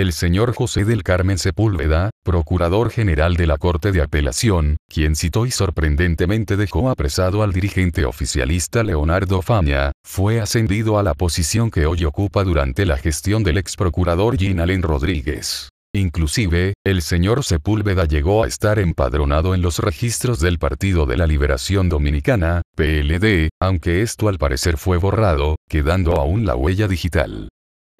el señor José del Carmen Sepúlveda, procurador general de la Corte de Apelación, quien citó y sorprendentemente dejó apresado al dirigente oficialista Leonardo Faña, fue ascendido a la posición que hoy ocupa durante la gestión del ex procurador Ginalen Rodríguez. Inclusive, el señor Sepúlveda llegó a estar empadronado en los registros del Partido de la Liberación Dominicana, PLD, aunque esto al parecer fue borrado, quedando aún la huella digital.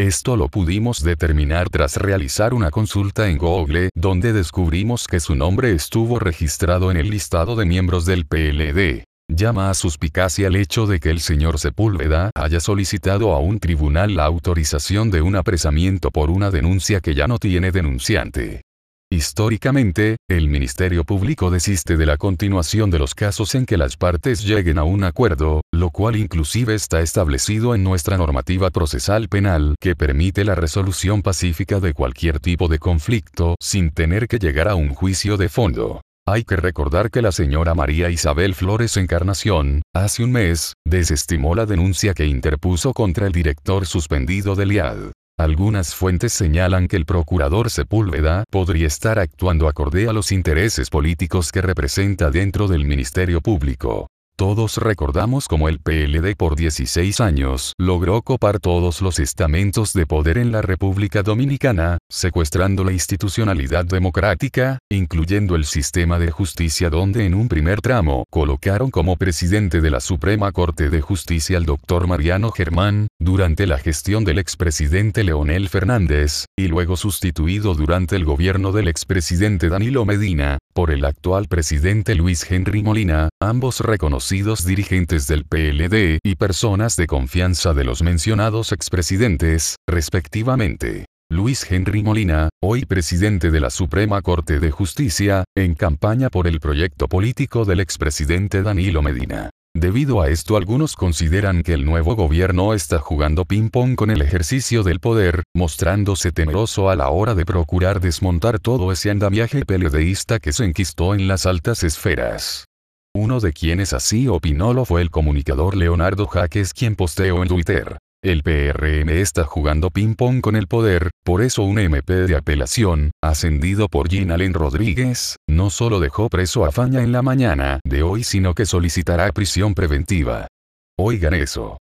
Esto lo pudimos determinar tras realizar una consulta en Google, donde descubrimos que su nombre estuvo registrado en el listado de miembros del PLD. Llama a suspicacia el hecho de que el señor Sepúlveda haya solicitado a un tribunal la autorización de un apresamiento por una denuncia que ya no tiene denunciante. Históricamente, el Ministerio Público desiste de la continuación de los casos en que las partes lleguen a un acuerdo, lo cual inclusive está establecido en nuestra normativa procesal penal que permite la resolución pacífica de cualquier tipo de conflicto sin tener que llegar a un juicio de fondo. Hay que recordar que la señora María Isabel Flores Encarnación, hace un mes, desestimó la denuncia que interpuso contra el director suspendido del IAD. Algunas fuentes señalan que el procurador Sepúlveda podría estar actuando acorde a los intereses políticos que representa dentro del Ministerio Público. Todos recordamos cómo el PLD por 16 años logró copar todos los estamentos de poder en la República Dominicana, secuestrando la institucionalidad democrática, incluyendo el sistema de justicia donde en un primer tramo colocaron como presidente de la Suprema Corte de Justicia al doctor Mariano Germán, durante la gestión del expresidente Leonel Fernández, y luego sustituido durante el gobierno del expresidente Danilo Medina, por el actual presidente Luis Henry Molina, ambos reconocidos dirigentes del PLD y personas de confianza de los mencionados expresidentes, respectivamente. Luis Henry Molina, hoy presidente de la Suprema Corte de Justicia, en campaña por el proyecto político del expresidente Danilo Medina. Debido a esto algunos consideran que el nuevo gobierno está jugando ping-pong con el ejercicio del poder, mostrándose temeroso a la hora de procurar desmontar todo ese andamiaje peledeísta que se enquistó en las altas esferas. Uno de quienes así opinó lo fue el comunicador Leonardo Jaques quien posteó en Twitter. El PRM está jugando ping-pong con el poder, por eso un MP de apelación, ascendido por Jean Allen Rodríguez, no solo dejó preso a Faña en la mañana de hoy sino que solicitará prisión preventiva. Oigan eso.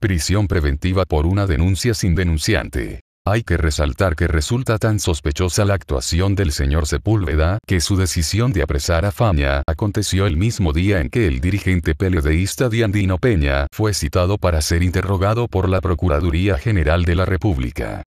Prisión preventiva por una denuncia sin denunciante. Hay que resaltar que resulta tan sospechosa la actuación del señor Sepúlveda que su decisión de apresar a Faña aconteció el mismo día en que el dirigente periodista Diandino Peña fue citado para ser interrogado por la Procuraduría General de la República.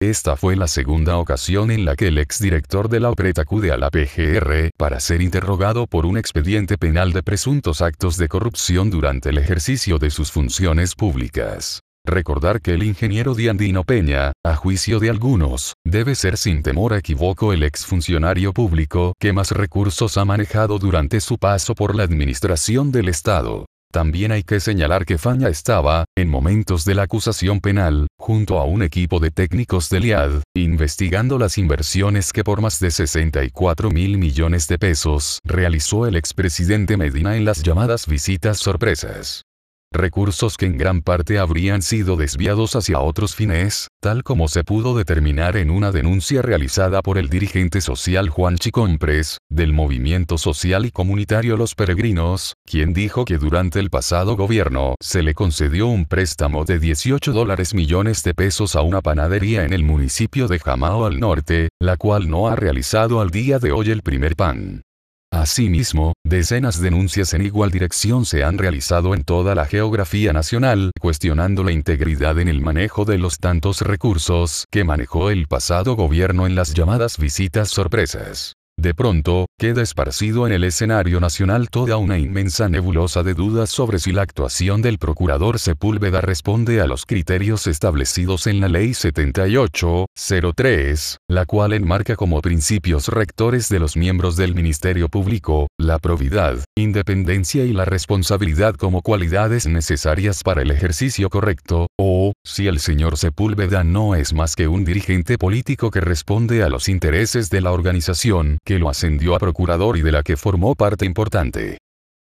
Esta fue la segunda ocasión en la que el exdirector de la OPRET acude a la PGR para ser interrogado por un expediente penal de presuntos actos de corrupción durante el ejercicio de sus funciones públicas. Recordar que el ingeniero Diandino Peña, a juicio de algunos, debe ser sin temor a equivoco el exfuncionario público que más recursos ha manejado durante su paso por la administración del Estado. También hay que señalar que Faña estaba, en momentos de la acusación penal, junto a un equipo de técnicos del IAD, investigando las inversiones que por más de 64 mil millones de pesos realizó el expresidente Medina en las llamadas visitas sorpresas recursos que en gran parte habrían sido desviados hacia otros fines, tal como se pudo determinar en una denuncia realizada por el dirigente social Juan Chicompres, del movimiento social y comunitario Los Peregrinos, quien dijo que durante el pasado gobierno se le concedió un préstamo de 18 dólares millones de pesos a una panadería en el municipio de Jamao al norte, la cual no ha realizado al día de hoy el primer pan. Asimismo, decenas de denuncias en igual dirección se han realizado en toda la geografía nacional, cuestionando la integridad en el manejo de los tantos recursos que manejó el pasado gobierno en las llamadas visitas sorpresas. De pronto, queda esparcido en el escenario nacional toda una inmensa nebulosa de dudas sobre si la actuación del procurador Sepúlveda responde a los criterios establecidos en la Ley 7803, la cual enmarca como principios rectores de los miembros del Ministerio Público, la probidad, independencia y la responsabilidad como cualidades necesarias para el ejercicio correcto, o, si el señor Sepúlveda no es más que un dirigente político que responde a los intereses de la organización, que lo ascendió a procurador y de la que formó parte importante.